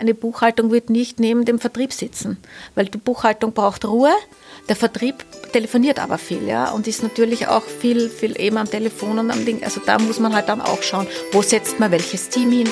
Eine Buchhaltung wird nicht neben dem Vertrieb sitzen, weil die Buchhaltung braucht Ruhe. Der Vertrieb telefoniert aber viel, ja, und ist natürlich auch viel, viel eben am Telefon und am Ding. Also da muss man halt dann auch schauen, wo setzt man welches Team hin.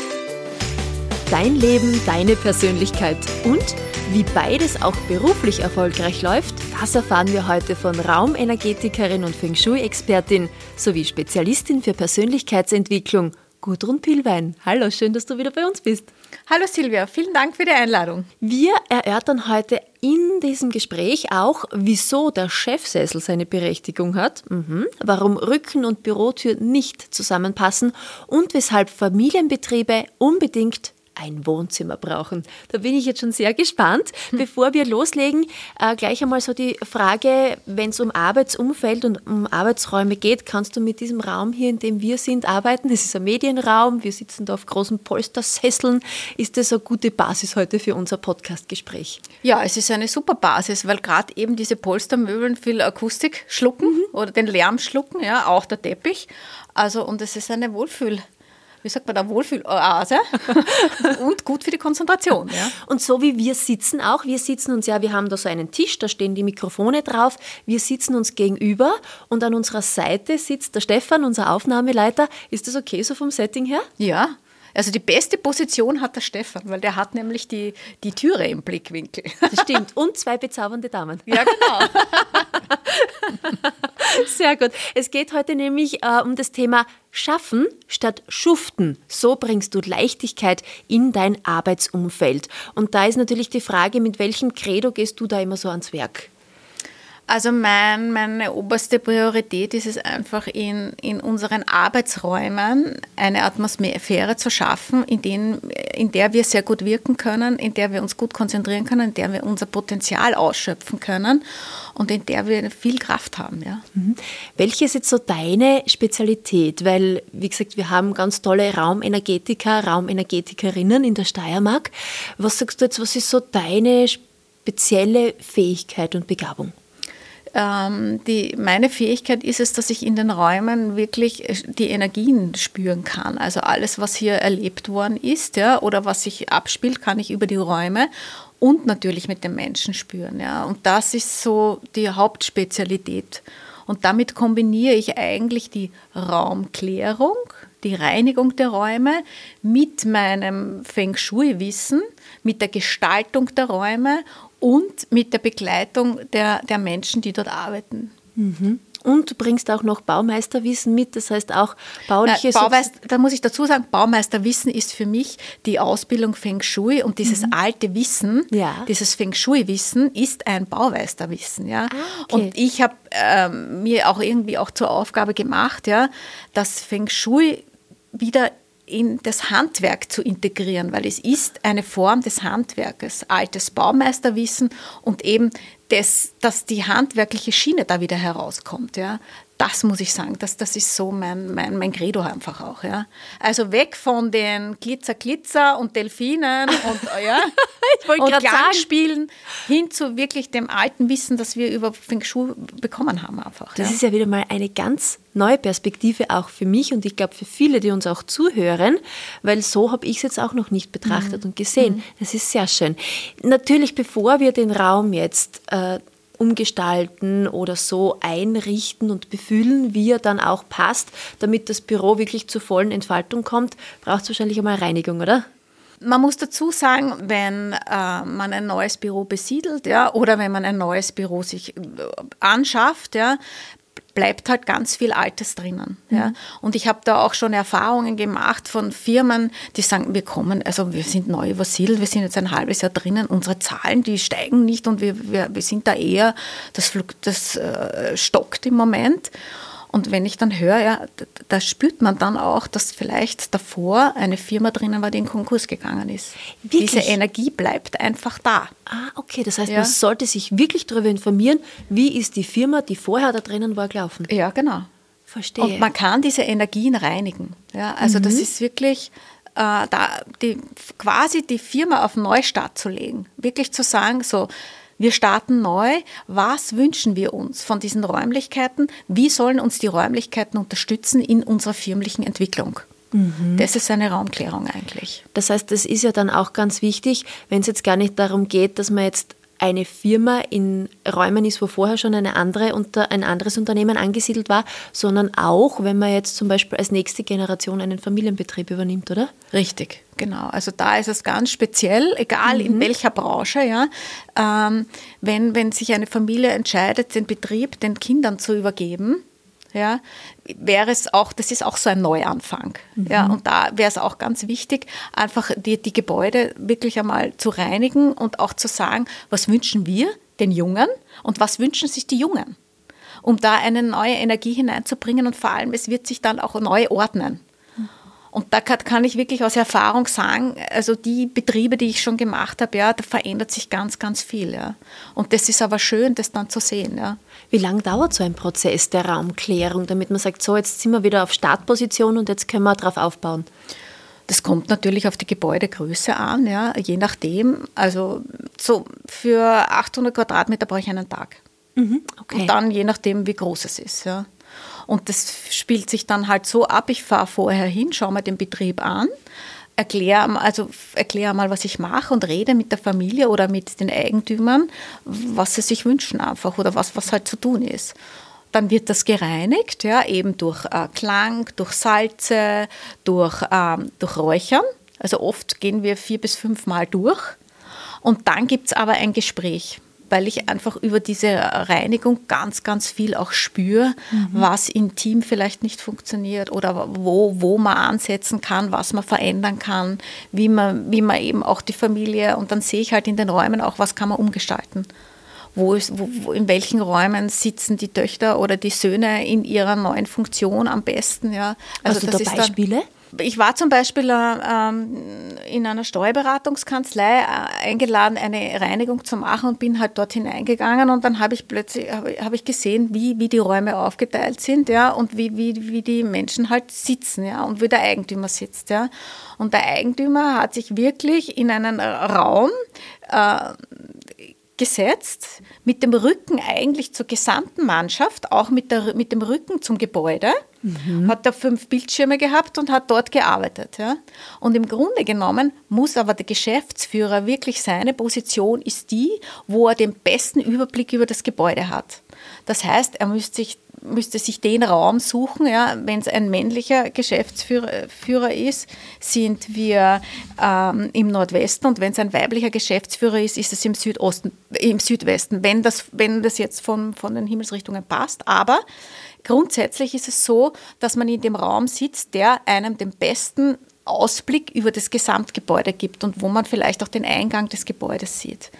Dein Leben, deine Persönlichkeit und wie beides auch beruflich erfolgreich läuft, das erfahren wir heute von Raumenergetikerin und Feng Shui-Expertin sowie Spezialistin für Persönlichkeitsentwicklung Gudrun Pilwein. Hallo, schön, dass du wieder bei uns bist. Hallo Silvia, vielen Dank für die Einladung. Wir erörtern heute in diesem Gespräch auch, wieso der Chefsessel seine Berechtigung hat, mhm. warum Rücken- und Bürotür nicht zusammenpassen und weshalb Familienbetriebe unbedingt ein Wohnzimmer brauchen. Da bin ich jetzt schon sehr gespannt. Hm. Bevor wir loslegen, äh, gleich einmal so die Frage, wenn es um Arbeitsumfeld und um Arbeitsräume geht, kannst du mit diesem Raum hier, in dem wir sind, arbeiten? Es ist ein Medienraum, wir sitzen da auf großen Polstersesseln. Ist das eine gute Basis heute für unser Podcastgespräch? Ja, es ist eine super Basis, weil gerade eben diese Polstermöbeln viel Akustik schlucken mhm. oder den Lärm schlucken, ja, auch der Teppich. Also, und es ist eine Wohlfühl- wie sagt man da, Wohlfühloase und gut für die Konzentration. Ja. Und so wie wir sitzen auch, wir sitzen uns ja, wir haben da so einen Tisch, da stehen die Mikrofone drauf, wir sitzen uns gegenüber und an unserer Seite sitzt der Stefan, unser Aufnahmeleiter. Ist das okay so vom Setting her? Ja, also die beste Position hat der Stefan, weil der hat nämlich die, die Türe im Blickwinkel. Das stimmt. Und zwei bezaubernde Damen. Ja, genau. Sehr gut. Es geht heute nämlich äh, um das Thema Schaffen statt Schuften. So bringst du Leichtigkeit in dein Arbeitsumfeld. Und da ist natürlich die Frage, mit welchem Credo gehst du da immer so ans Werk? Also mein, meine oberste Priorität ist es einfach, in, in unseren Arbeitsräumen eine Atmosphäre zu schaffen, in, denen, in der wir sehr gut wirken können, in der wir uns gut konzentrieren können, in der wir unser Potenzial ausschöpfen können und in der wir viel Kraft haben. Ja. Mhm. Welche ist jetzt so deine Spezialität? Weil, wie gesagt, wir haben ganz tolle Raumenergetiker, Raumenergetikerinnen in der Steiermark. Was sagst du jetzt, was ist so deine spezielle Fähigkeit und Begabung? Ähm, die, meine Fähigkeit ist es, dass ich in den Räumen wirklich äh, die Energien spüren kann. Also alles, was hier erlebt worden ist ja, oder was sich abspielt, kann ich über die Räume und natürlich mit den Menschen spüren. Ja. Und das ist so die Hauptspezialität. Und damit kombiniere ich eigentlich die Raumklärung, die Reinigung der Räume mit meinem Feng Shui-Wissen, mit der Gestaltung der Räume und mit der Begleitung der, der Menschen, die dort arbeiten. Mhm. Und du bringst auch noch Baumeisterwissen mit, das heißt auch bauliches. Baumeister, da muss ich dazu sagen, Baumeisterwissen ist für mich die Ausbildung Feng Shui und dieses mhm. alte Wissen, ja. dieses Feng Shui-Wissen ist ein Baumeisterwissen. Ja? Ah, okay. Und ich habe ähm, mir auch irgendwie auch zur Aufgabe gemacht, ja, dass Feng Shui wieder in das Handwerk zu integrieren, weil es ist eine Form des Handwerkes, altes Baumeisterwissen und eben das, dass die handwerkliche Schiene da wieder herauskommt. Ja das muss ich sagen, das, das ist so mein, mein, mein Credo einfach auch. Ja. Also weg von den Glitzer, Glitzer und Delfinen und, ja, und Klangspielen hin zu wirklich dem alten Wissen, das wir über Feng Shui bekommen haben einfach. Das ja. ist ja wieder mal eine ganz neue Perspektive auch für mich und ich glaube für viele, die uns auch zuhören, weil so habe ich es jetzt auch noch nicht betrachtet mhm. und gesehen. Mhm. Das ist sehr schön. Natürlich, bevor wir den Raum jetzt äh, umgestalten oder so einrichten und befühlen, wie er dann auch passt, damit das Büro wirklich zur vollen Entfaltung kommt, braucht es wahrscheinlich einmal Reinigung, oder? Man muss dazu sagen, wenn äh, man ein neues Büro besiedelt, ja, oder wenn man ein neues Büro sich äh, anschafft, ja, bleibt halt ganz viel Altes drinnen. Mhm. Ja. Und ich habe da auch schon Erfahrungen gemacht von Firmen, die sagen, wir kommen, also wir sind neu übersiedelt, wir sind jetzt ein halbes Jahr drinnen, unsere Zahlen, die steigen nicht und wir, wir, wir sind da eher, das, das äh, stockt im Moment. Und wenn ich dann höre, ja, da spürt man dann auch, dass vielleicht davor eine Firma drinnen war, die in Konkurs gegangen ist. Wirklich? Diese Energie bleibt einfach da. Ah, okay. Das heißt, ja. man sollte sich wirklich darüber informieren, wie ist die Firma, die vorher da drinnen war, gelaufen. Ja, genau. Verstehe. Und man kann diese Energien reinigen. Ja, also mhm. das ist wirklich äh, da die, quasi die Firma auf Neustart zu legen. Wirklich zu sagen, so, wir starten neu. Was wünschen wir uns von diesen Räumlichkeiten? Wie sollen uns die Räumlichkeiten unterstützen in unserer firmlichen Entwicklung? Mhm. Das ist eine Raumklärung eigentlich. Das heißt, das ist ja dann auch ganz wichtig, wenn es jetzt gar nicht darum geht, dass man jetzt eine Firma in Räumen ist, wo vorher schon eine andere unter ein anderes Unternehmen angesiedelt war, sondern auch, wenn man jetzt zum Beispiel als nächste Generation einen Familienbetrieb übernimmt, oder? Richtig, genau. Also da ist es ganz speziell, egal mhm. in welcher Branche, ja, ähm, wenn, wenn sich eine Familie entscheidet, den Betrieb den Kindern zu übergeben, ja, wäre es auch, das ist auch so ein Neuanfang. Mhm. Ja, und da wäre es auch ganz wichtig, einfach die, die Gebäude wirklich einmal zu reinigen und auch zu sagen, was wünschen wir den Jungen und was wünschen sich die Jungen, um da eine neue Energie hineinzubringen und vor allem, es wird sich dann auch neu ordnen. Und da kann ich wirklich aus Erfahrung sagen, also die Betriebe, die ich schon gemacht habe, ja, da verändert sich ganz, ganz viel. Ja. Und das ist aber schön, das dann zu sehen. Ja. Wie lange dauert so ein Prozess der Raumklärung, damit man sagt, so, jetzt sind wir wieder auf Startposition und jetzt können wir darauf aufbauen? Das kommt natürlich auf die Gebäudegröße an, ja, je nachdem. Also so für 800 Quadratmeter brauche ich einen Tag. Mhm, okay. Und dann je nachdem, wie groß es ist. Ja. Und das spielt sich dann halt so ab, ich fahre vorher hin, schaue mir den Betrieb an, erkläre also erklär mal, was ich mache und rede mit der Familie oder mit den Eigentümern, was sie sich wünschen einfach oder was, was halt zu tun ist. Dann wird das gereinigt, ja, eben durch äh, Klang, durch Salze, durch, ähm, durch Räuchern. Also oft gehen wir vier bis fünf Mal durch. Und dann gibt es aber ein Gespräch weil ich einfach über diese Reinigung ganz, ganz viel auch spüre, mhm. was im Team vielleicht nicht funktioniert oder wo, wo man ansetzen kann, was man verändern kann, wie man, wie man eben auch die Familie und dann sehe ich halt in den Räumen auch, was kann man umgestalten. Wo ist, wo, wo, in welchen Räumen sitzen die Töchter oder die Söhne in ihrer neuen Funktion am besten. Ja. Also Hast du da Beispiele? Dann, ich war zum Beispiel äh, in einer Steuerberatungskanzlei äh, eingeladen, eine Reinigung zu machen und bin halt dort hineingegangen und dann habe ich plötzlich hab ich gesehen, wie, wie die Räume aufgeteilt sind, ja, und wie, wie, wie die Menschen halt sitzen, ja, und wie der Eigentümer sitzt, ja. Und der Eigentümer hat sich wirklich in einen Raum äh, gesetzt, mit dem Rücken eigentlich zur gesamten Mannschaft, auch mit, der, mit dem Rücken zum Gebäude, mhm. hat da fünf Bildschirme gehabt und hat dort gearbeitet. Ja. Und im Grunde genommen muss aber der Geschäftsführer wirklich seine Position ist die, wo er den besten Überblick über das Gebäude hat. Das heißt, er müsste sich müsste sich den Raum suchen. Ja. Wenn es ein männlicher Geschäftsführer ist, sind wir ähm, im Nordwesten und wenn es ein weiblicher Geschäftsführer ist, ist es im Südosten, im Südwesten, wenn das, wenn das jetzt von, von den Himmelsrichtungen passt. Aber grundsätzlich ist es so, dass man in dem Raum sitzt, der einem den besten Ausblick über das Gesamtgebäude gibt und wo man vielleicht auch den Eingang des Gebäudes sieht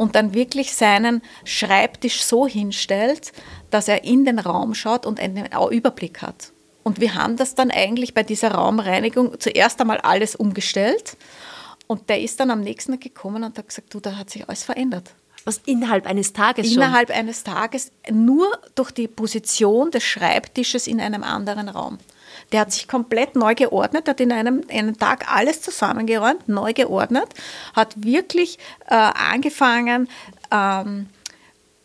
und dann wirklich seinen Schreibtisch so hinstellt, dass er in den Raum schaut und einen Überblick hat. Und wir haben das dann eigentlich bei dieser Raumreinigung zuerst einmal alles umgestellt. Und der ist dann am nächsten Tag gekommen und hat gesagt, du, da hat sich alles verändert. Was innerhalb eines Tages Innerhalb schon? eines Tages, nur durch die Position des Schreibtisches in einem anderen Raum. Der hat sich komplett neu geordnet, hat in einem, einem Tag alles zusammengeräumt, neu geordnet, hat wirklich äh, angefangen, ähm,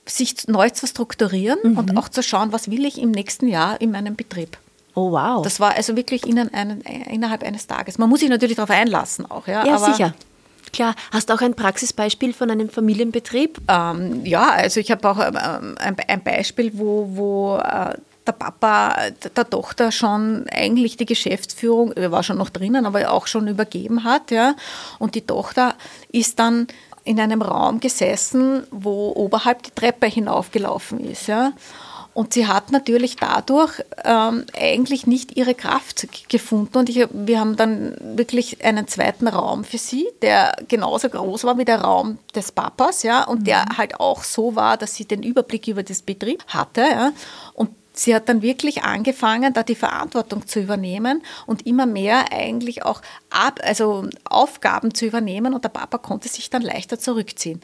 sich neu zu strukturieren mhm. und auch zu schauen, was will ich im nächsten Jahr in meinem Betrieb. Oh wow. Das war also wirklich in einen, innerhalb eines Tages. Man muss sich natürlich darauf einlassen auch. Ja, ja sicher. Klar. Hast du auch ein Praxisbeispiel von einem Familienbetrieb? Ähm, ja, also ich habe auch ähm, ein, ein, Beispiel, wo, wo äh, der Papa der Tochter schon eigentlich die Geschäftsführung, er war schon noch drinnen, aber auch schon übergeben hat. Ja. Und die Tochter ist dann in einem Raum gesessen, wo oberhalb die Treppe hinaufgelaufen ist. Ja. Und sie hat natürlich dadurch ähm, eigentlich nicht ihre Kraft gefunden. Und ich, wir haben dann wirklich einen zweiten Raum für sie, der genauso groß war wie der Raum des Papas, ja, und mhm. der halt auch so war, dass sie den Überblick über das Betrieb hatte. Ja. Und sie hat dann wirklich angefangen, da die Verantwortung zu übernehmen und immer mehr eigentlich auch ab, also Aufgaben zu übernehmen und der Papa konnte sich dann leichter zurückziehen.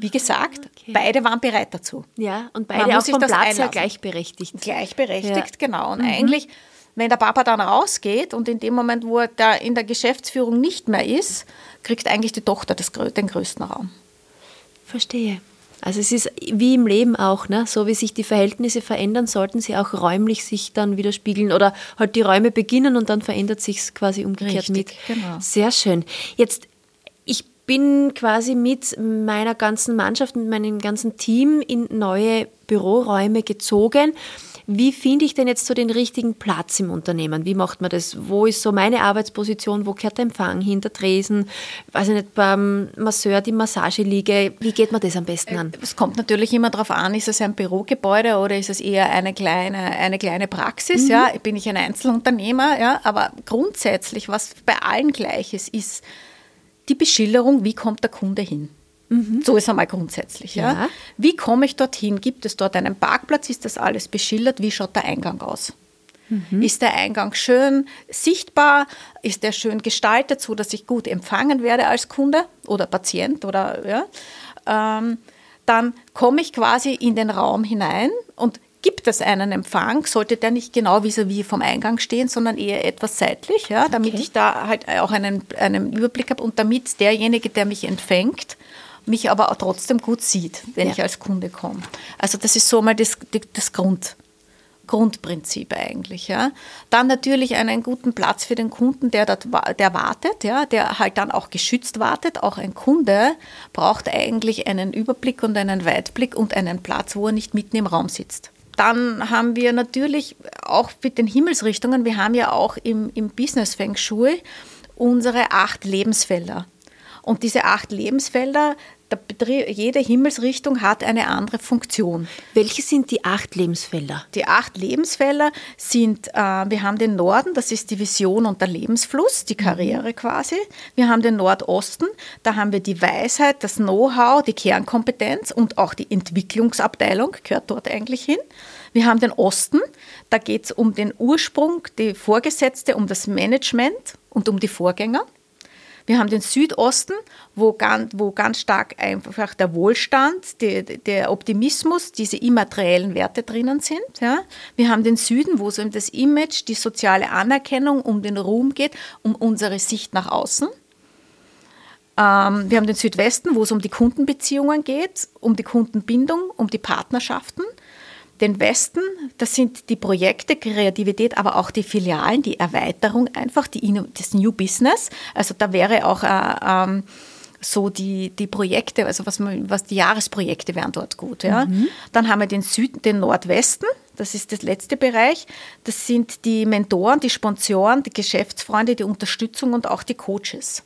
Wie gesagt, okay. beide waren bereit dazu. Ja, und beide auch vom Platz her gleichberechtigt. Gleichberechtigt, ja. genau. Und mhm. eigentlich, wenn der Papa dann rausgeht und in dem Moment, wo er da in der Geschäftsführung nicht mehr ist, kriegt eigentlich die Tochter das, den größten Raum. Verstehe. Also es ist wie im Leben auch, ne? so wie sich die Verhältnisse verändern, sollten sie auch räumlich sich dann widerspiegeln oder halt die Räume beginnen und dann verändert sich es quasi umgekehrt Richtig, mit. Genau. Sehr schön. Jetzt, ich bin quasi mit meiner ganzen Mannschaft, mit meinem ganzen Team in neue Büroräume gezogen. Wie finde ich denn jetzt so den richtigen Platz im Unternehmen? Wie macht man das? Wo ist so meine Arbeitsposition? Wo gehört der Empfang hinter Tresen? Weiß ich nicht, beim Masseur die Massageliege. Wie geht man das am besten an? Es kommt natürlich immer darauf an, ist es ein Bürogebäude oder ist es eher eine kleine, eine kleine Praxis? Mhm. Ja, bin ich ein Einzelunternehmer? Ja, aber grundsätzlich, was bei allen gleich ist, ist die Beschilderung, wie kommt der Kunde hin? Mhm. So ist einmal grundsätzlich. Ja. ja. Wie komme ich dorthin? Gibt es dort einen Parkplatz? Ist das alles beschildert? Wie schaut der Eingang aus? Mhm. Ist der Eingang schön sichtbar? Ist der schön gestaltet, so dass ich gut empfangen werde als Kunde oder Patient? Oder, ja? Ähm, dann komme ich quasi in den Raum hinein und gibt es einen Empfang, sollte der nicht genau vis-à-vis vom Eingang stehen, sondern eher etwas seitlich, ja, damit okay. ich da halt auch einen, einen Überblick habe und damit derjenige, der mich empfängt, mich aber auch trotzdem gut sieht, wenn ja. ich als Kunde komme. Also das ist so mal das, das Grund, Grundprinzip eigentlich. Ja. Dann natürlich einen guten Platz für den Kunden, der, dort, der wartet, ja, der halt dann auch geschützt wartet. Auch ein Kunde braucht eigentlich einen Überblick und einen Weitblick und einen Platz, wo er nicht mitten im Raum sitzt. Dann haben wir natürlich auch mit den Himmelsrichtungen, wir haben ja auch im, im Business Feng Shui unsere acht Lebensfelder. Und diese acht Lebensfelder, jede Himmelsrichtung hat eine andere Funktion. Welche sind die acht Lebensfelder? Die acht Lebensfelder sind, äh, wir haben den Norden, das ist die Vision und der Lebensfluss, die Karriere mhm. quasi. Wir haben den Nordosten, da haben wir die Weisheit, das Know-how, die Kernkompetenz und auch die Entwicklungsabteilung gehört dort eigentlich hin. Wir haben den Osten, da geht es um den Ursprung, die Vorgesetzte, um das Management und um die Vorgänger. Wir haben den Südosten, wo ganz, wo ganz stark einfach der Wohlstand, die, der Optimismus, diese immateriellen Werte drinnen sind. Ja. Wir haben den Süden, wo es um das Image, die soziale Anerkennung, um den Ruhm geht, um unsere Sicht nach außen. Ähm, wir haben den Südwesten, wo es um die Kundenbeziehungen geht, um die Kundenbindung, um die Partnerschaften den Westen, das sind die Projekte, Kreativität, aber auch die Filialen, die Erweiterung einfach, die, das New Business. Also da wäre auch äh, ähm, so die, die Projekte, also was, man, was die Jahresprojekte wären dort gut. Ja. Mhm. Dann haben wir den Süden, den Nordwesten, das ist das letzte Bereich. Das sind die Mentoren, die Sponsoren, die Geschäftsfreunde, die Unterstützung und auch die Coaches.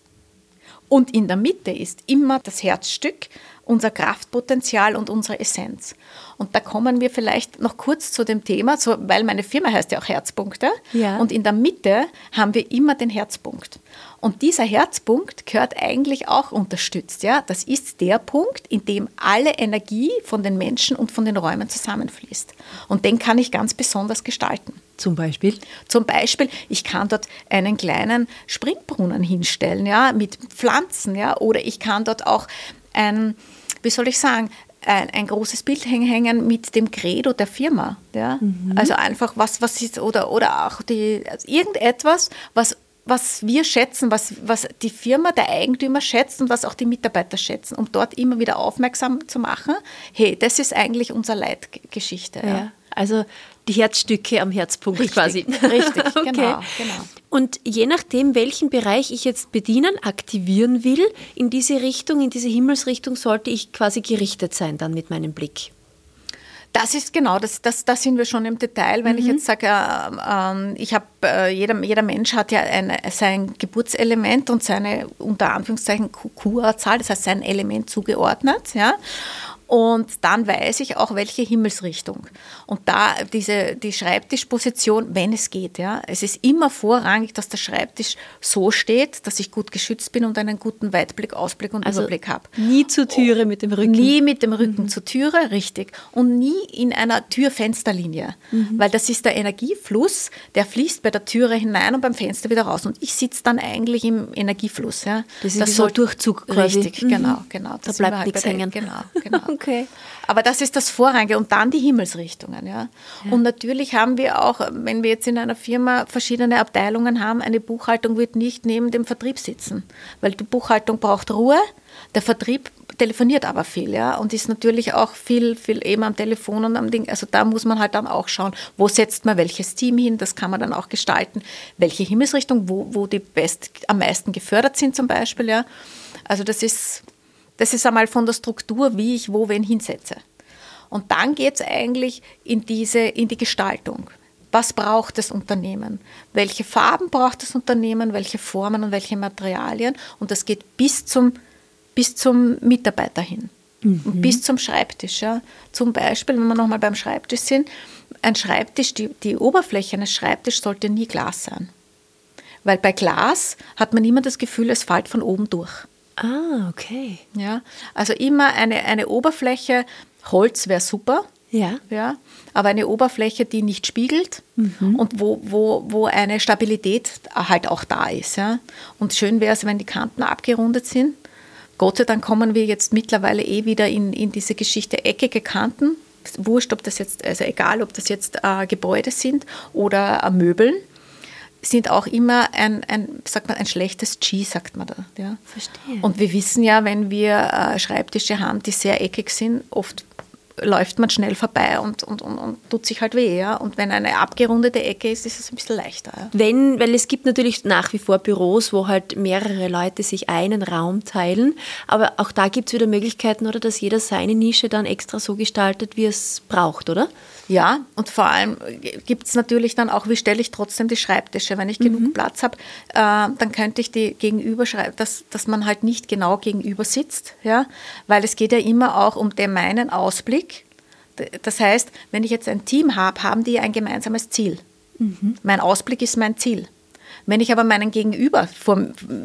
Und in der Mitte ist immer das Herzstück, unser Kraftpotenzial und unsere Essenz. Und da kommen wir vielleicht noch kurz zu dem Thema, so, weil meine Firma heißt ja auch Herzpunkte. Ja. Und in der Mitte haben wir immer den Herzpunkt. Und dieser Herzpunkt gehört eigentlich auch unterstützt. Ja? Das ist der Punkt, in dem alle Energie von den Menschen und von den Räumen zusammenfließt. Und den kann ich ganz besonders gestalten. Zum Beispiel? Zum Beispiel, ich kann dort einen kleinen Springbrunnen hinstellen, ja, mit Pflanzen, ja, oder ich kann dort auch ein, wie soll ich sagen, ein, ein, großes Bild hängen mit dem Credo der Firma. Ja? Mhm. Also einfach was, was ist, oder, oder auch die, also irgendetwas, was, was wir schätzen, was, was die Firma, der Eigentümer schätzt und was auch die Mitarbeiter schätzen, um dort immer wieder aufmerksam zu machen, hey, das ist eigentlich unsere Leitgeschichte. Ja. ja. Also die Herzstücke am Herzpunkt richtig, quasi. Richtig, okay. genau, genau. Und je nachdem, welchen Bereich ich jetzt bedienen, aktivieren will, in diese Richtung, in diese Himmelsrichtung, sollte ich quasi gerichtet sein dann mit meinem Blick. Das ist genau, das, das, da sind wir schon im Detail, wenn mhm. ich jetzt sage, äh, äh, ich habe, äh, jeder, jeder Mensch hat ja ein, sein Geburtselement und seine unter Anführungszeichen QA-Zahl, das heißt sein Element zugeordnet. Ja? Und dann weiß ich auch, welche Himmelsrichtung. Und da diese, die Schreibtischposition, wenn es geht, ja. Es ist immer vorrangig, dass der Schreibtisch so steht, dass ich gut geschützt bin und einen guten Weitblick, Ausblick und also Überblick habe. Nie zur Türe mit dem Rücken. Nie mit dem Rücken mhm. zur Türe, richtig. Und nie in einer Tür-Fensterlinie. Mhm. Weil das ist der Energiefluss, der fließt bei der Türe hinein und beim Fenster wieder raus. Und ich sitze dann eigentlich im Energiefluss. Ja. Das ist das soll Durchzug quasi. Richtig, mhm. genau, genau. Das da bleibt halt nichts hängen. Genau, genau. Okay. Aber das ist das Vorrangige und dann die Himmelsrichtungen. Ja. ja. Und natürlich haben wir auch, wenn wir jetzt in einer Firma verschiedene Abteilungen haben, eine Buchhaltung wird nicht neben dem Vertrieb sitzen, weil die Buchhaltung braucht Ruhe, der Vertrieb telefoniert aber viel, ja, und ist natürlich auch viel, viel eben am Telefon und am Ding. Also da muss man halt dann auch schauen, wo setzt man welches Team hin, das kann man dann auch gestalten, welche Himmelsrichtung, wo, wo die best, am meisten gefördert sind zum Beispiel, ja. Also das ist, das ist einmal von der Struktur, wie ich wo wen hinsetze. Und dann geht es eigentlich in, diese, in die Gestaltung. Was braucht das Unternehmen? Welche Farben braucht das Unternehmen? Welche Formen und welche Materialien? Und das geht bis zum, bis zum Mitarbeiter hin. Mhm. bis zum Schreibtisch. Ja. Zum Beispiel, wenn wir nochmal beim Schreibtisch sind, ein Schreibtisch, die, die Oberfläche eines Schreibtisches sollte nie Glas sein. Weil bei Glas hat man immer das Gefühl, es fällt von oben durch. Ah, okay. Ja, also immer eine, eine Oberfläche, Holz wäre super. Ja. ja. Aber eine Oberfläche, die nicht spiegelt mhm. und wo, wo, wo eine Stabilität halt auch da ist. Ja. Und schön wäre es, wenn die Kanten abgerundet sind. Gott sei Dank kommen wir jetzt mittlerweile eh wieder in, in diese Geschichte eckige Kanten. Wurscht, ob das jetzt, also egal, ob das jetzt äh, Gebäude sind oder äh, Möbeln sind auch immer ein, ein, sagt man, ein schlechtes G, sagt man da. Ja. Verstehe. Und wir wissen ja, wenn wir äh, Schreibtische haben, die sehr eckig sind, oft läuft man schnell vorbei und, und, und, und, tut sich halt weh. Ja? Und wenn eine abgerundete Ecke ist, ist es ein bisschen leichter. Ja? Wenn, weil es gibt natürlich nach wie vor Büros, wo halt mehrere Leute sich einen Raum teilen, aber auch da gibt es wieder Möglichkeiten, oder dass jeder seine Nische dann extra so gestaltet, wie es braucht, oder? Ja, und vor allem gibt es natürlich dann auch, wie stelle ich trotzdem die Schreibtische. Wenn ich mhm. genug Platz habe, äh, dann könnte ich die gegenüber schreiben, dass, dass man halt nicht genau gegenüber sitzt, ja? weil es geht ja immer auch um den meinen Ausblick. Das heißt, wenn ich jetzt ein Team habe, haben die ein gemeinsames Ziel. Mhm. Mein Ausblick ist mein Ziel. Wenn ich aber meinen Gegenüber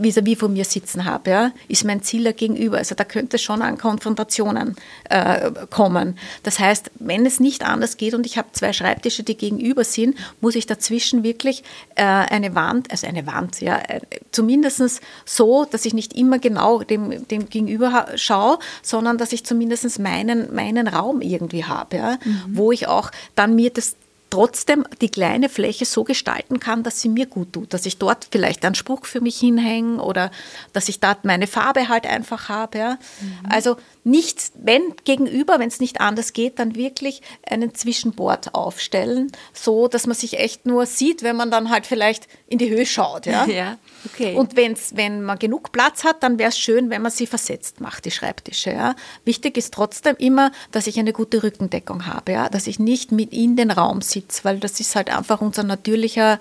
vis-à-vis vor mir sitzen habe, ja, ist mein Ziel der Gegenüber. Also da könnte es schon an Konfrontationen äh, kommen. Das heißt, wenn es nicht anders geht und ich habe zwei Schreibtische, die gegenüber sind, muss ich dazwischen wirklich äh, eine Wand, also eine Wand, ja, äh, zumindest so, dass ich nicht immer genau dem, dem Gegenüber schaue, sondern dass ich zumindest meinen, meinen Raum irgendwie habe, ja, mhm. wo ich auch dann mir das trotzdem die kleine Fläche so gestalten kann, dass sie mir gut tut, dass ich dort vielleicht einen Spruch für mich hinhänge oder dass ich dort meine Farbe halt einfach habe. Ja. Mhm. Also nicht, wenn gegenüber, wenn es nicht anders geht, dann wirklich einen Zwischenbord aufstellen, so dass man sich echt nur sieht, wenn man dann halt vielleicht in die Höhe schaut. Ja, ja okay. Und wenn's, wenn man genug Platz hat, dann wäre es schön, wenn man sie versetzt macht, die Schreibtische. Ja. Wichtig ist trotzdem immer, dass ich eine gute Rückendeckung habe, ja, dass ich nicht mit in den Raum sitze, weil das ist halt einfach unser natürlicher,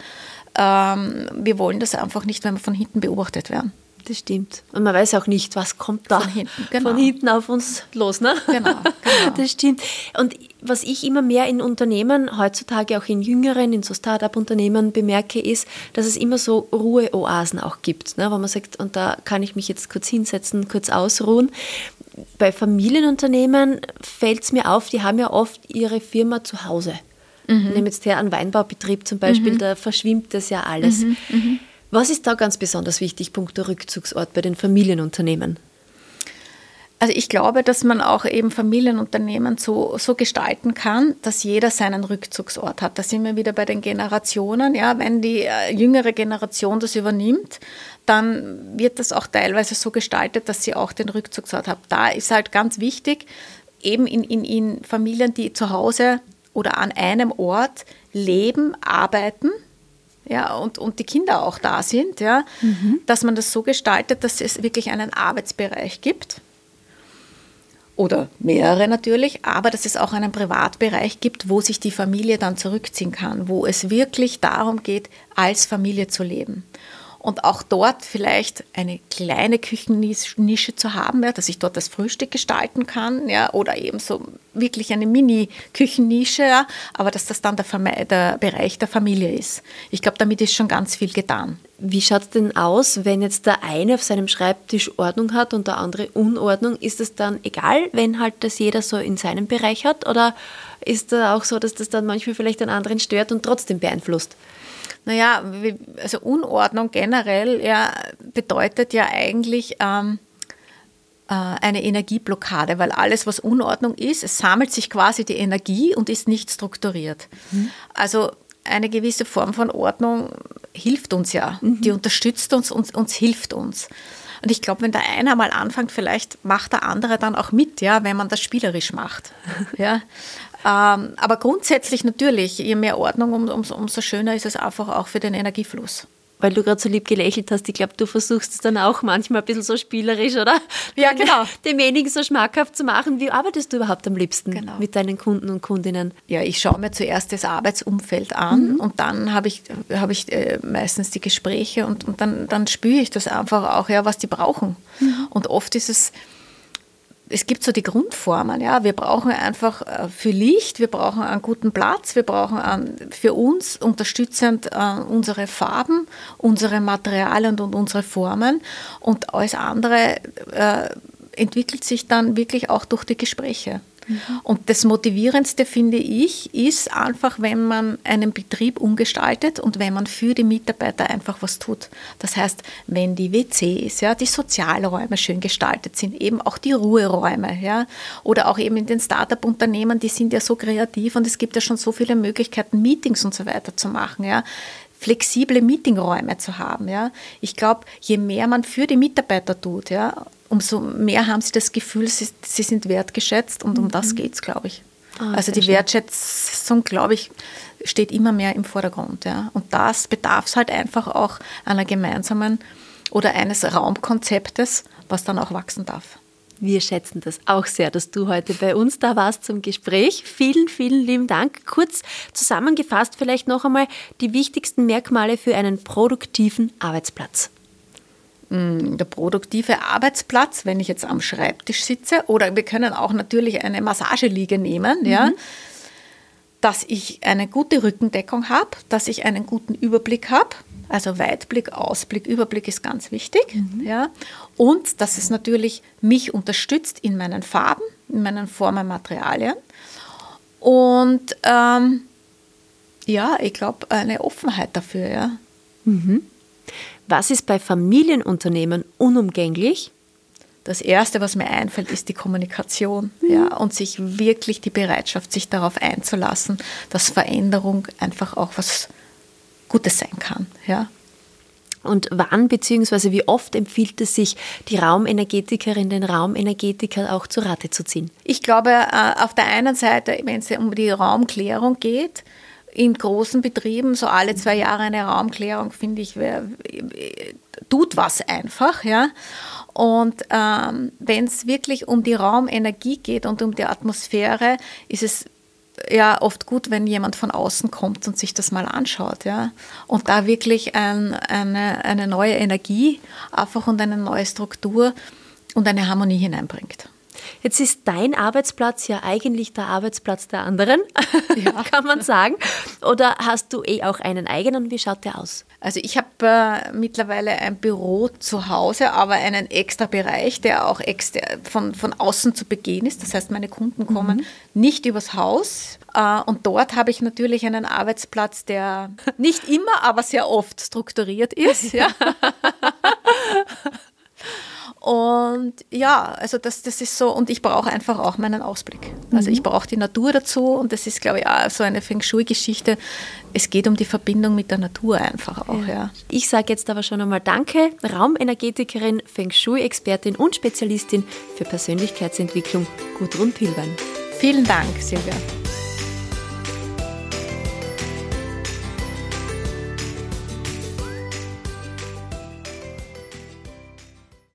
ähm, wir wollen das einfach nicht, wenn wir von hinten beobachtet werden das stimmt. Und man weiß auch nicht, was kommt da von hinten, genau. von hinten auf uns los. Ne? Genau, genau. Das stimmt. Und was ich immer mehr in Unternehmen, heutzutage auch in jüngeren, in so Start-up-Unternehmen bemerke, ist, dass es immer so Ruheoasen auch gibt, ne? wo man sagt, und da kann ich mich jetzt kurz hinsetzen, kurz ausruhen. Bei Familienunternehmen fällt es mir auf, die haben ja oft ihre Firma zu Hause. Mhm. Nehmen jetzt her einen Weinbaubetrieb zum Beispiel, mhm. da verschwimmt das ja alles. Mhm. mhm. Was ist da ganz besonders wichtig, punkto Rückzugsort bei den Familienunternehmen? Also ich glaube, dass man auch eben Familienunternehmen so, so gestalten kann, dass jeder seinen Rückzugsort hat. Da sind wir wieder bei den Generationen. Ja, wenn die äh, jüngere Generation das übernimmt, dann wird das auch teilweise so gestaltet, dass sie auch den Rückzugsort hat. Da ist halt ganz wichtig, eben in, in, in Familien, die zu Hause oder an einem Ort leben, arbeiten, ja, und, und die Kinder auch da sind, ja, mhm. dass man das so gestaltet, dass es wirklich einen Arbeitsbereich gibt. Oder mehrere natürlich, aber dass es auch einen Privatbereich gibt, wo sich die Familie dann zurückziehen kann, wo es wirklich darum geht, als Familie zu leben und auch dort vielleicht eine kleine Küchennische zu haben, ja, dass ich dort das Frühstück gestalten kann, ja, oder eben so wirklich eine Mini-Küchennische, ja, aber dass das dann der, der Bereich der Familie ist. Ich glaube, damit ist schon ganz viel getan. Wie schaut es denn aus, wenn jetzt der eine auf seinem Schreibtisch Ordnung hat und der andere Unordnung? Ist es dann egal, wenn halt das jeder so in seinem Bereich hat? Oder ist da auch so, dass das dann manchmal vielleicht den anderen stört und trotzdem beeinflusst? Naja, also Unordnung generell ja, bedeutet ja eigentlich ähm, äh, eine Energieblockade, weil alles, was Unordnung ist, es sammelt sich quasi die Energie und ist nicht strukturiert. Mhm. Also eine gewisse Form von Ordnung hilft uns ja, mhm. die unterstützt uns und uns hilft uns. Und ich glaube, wenn der eine mal anfängt, vielleicht macht der andere dann auch mit, ja, wenn man das spielerisch macht. ja. Ähm, aber grundsätzlich natürlich, je mehr Ordnung, um, um, umso schöner ist es einfach auch für den Energiefluss weil du gerade so lieb gelächelt hast, ich glaube, du versuchst es dann auch manchmal ein bisschen so spielerisch, oder? Ja, genau. Demjenigen so schmackhaft zu machen. Wie arbeitest du überhaupt am liebsten genau. mit deinen Kunden und Kundinnen? Ja, ich schaue mir zuerst das Arbeitsumfeld an mhm. und dann habe ich, hab ich äh, meistens die Gespräche und, und dann, dann spüre ich das einfach auch, ja, was die brauchen. Mhm. Und oft ist es es gibt so die Grundformen, ja. Wir brauchen einfach äh, für Licht, wir brauchen einen guten Platz, wir brauchen für uns unterstützend äh, unsere Farben, unsere Materialien und unsere Formen und alles andere äh, entwickelt sich dann wirklich auch durch die Gespräche. Und das Motivierendste, finde ich, ist einfach, wenn man einen Betrieb umgestaltet und wenn man für die Mitarbeiter einfach was tut. Das heißt, wenn die WCs, ja, die Sozialräume schön gestaltet sind, eben auch die Ruheräume, ja, oder auch eben in den Startup-Unternehmen, die sind ja so kreativ und es gibt ja schon so viele Möglichkeiten, Meetings und so weiter zu machen, ja flexible Meetingräume zu haben. Ja. Ich glaube, je mehr man für die Mitarbeiter tut, ja, umso mehr haben sie das Gefühl, sie, sie sind wertgeschätzt und um mhm. das geht es, glaube ich. Ah, also die Wertschätzung, glaube ich, steht immer mehr im Vordergrund. Ja. Und das bedarf es halt einfach auch einer gemeinsamen oder eines Raumkonzeptes, was dann auch wachsen darf. Wir schätzen das auch sehr, dass du heute bei uns da warst zum Gespräch. Vielen, vielen lieben Dank. Kurz zusammengefasst vielleicht noch einmal die wichtigsten Merkmale für einen produktiven Arbeitsplatz. Mm, der produktive Arbeitsplatz, wenn ich jetzt am Schreibtisch sitze, oder wir können auch natürlich eine Massageliege nehmen, mhm. ja, dass ich eine gute Rückendeckung habe, dass ich einen guten Überblick habe. Also Weitblick, Ausblick, Überblick ist ganz wichtig. Mhm. Ja. Und dass es natürlich mich unterstützt in meinen Farben, in meinen Formen, Materialien. Und ähm, ja, ich glaube, eine Offenheit dafür. Ja. Mhm. Was ist bei Familienunternehmen unumgänglich? Das Erste, was mir einfällt, ist die Kommunikation mhm. ja, und sich wirklich die Bereitschaft, sich darauf einzulassen, dass Veränderung einfach auch was Gutes sein kann. Ja. Und wann bzw. wie oft empfiehlt es sich, die Raumenergetikerin, den Raumenergetiker auch zu Rate zu ziehen? Ich glaube, äh, auf der einen Seite, wenn es um die Raumklärung geht, in großen Betrieben so alle zwei Jahre eine Raumklärung, finde ich, wär, tut was einfach. Ja? Und ähm, wenn es wirklich um die Raumenergie geht und um die Atmosphäre, ist es ja oft gut, wenn jemand von außen kommt und sich das mal anschaut, ja. Und da wirklich ein, eine, eine neue Energie einfach und eine neue Struktur und eine Harmonie hineinbringt. Jetzt ist dein Arbeitsplatz ja eigentlich der Arbeitsplatz der anderen, ja. kann man sagen. Oder hast du eh auch einen eigenen? Wie schaut der aus? Also ich habe äh, mittlerweile ein Büro zu Hause, aber einen extra Bereich, der auch von, von außen zu begehen ist. Das heißt, meine Kunden kommen mhm. nicht übers Haus. Äh, und dort habe ich natürlich einen Arbeitsplatz, der nicht immer, aber sehr oft strukturiert ist. Ja. Und ja, also das, das ist so, und ich brauche einfach auch meinen Ausblick. Also mhm. ich brauche die Natur dazu und das ist, glaube ich, auch so eine Feng Shui-Geschichte. Es geht um die Verbindung mit der Natur einfach auch. Ja. ja. Ich sage jetzt aber schon einmal Danke, Raumenergetikerin, Feng Shui-Expertin und Spezialistin für Persönlichkeitsentwicklung, Gudrun Pilbein. Vielen Dank, Silvia.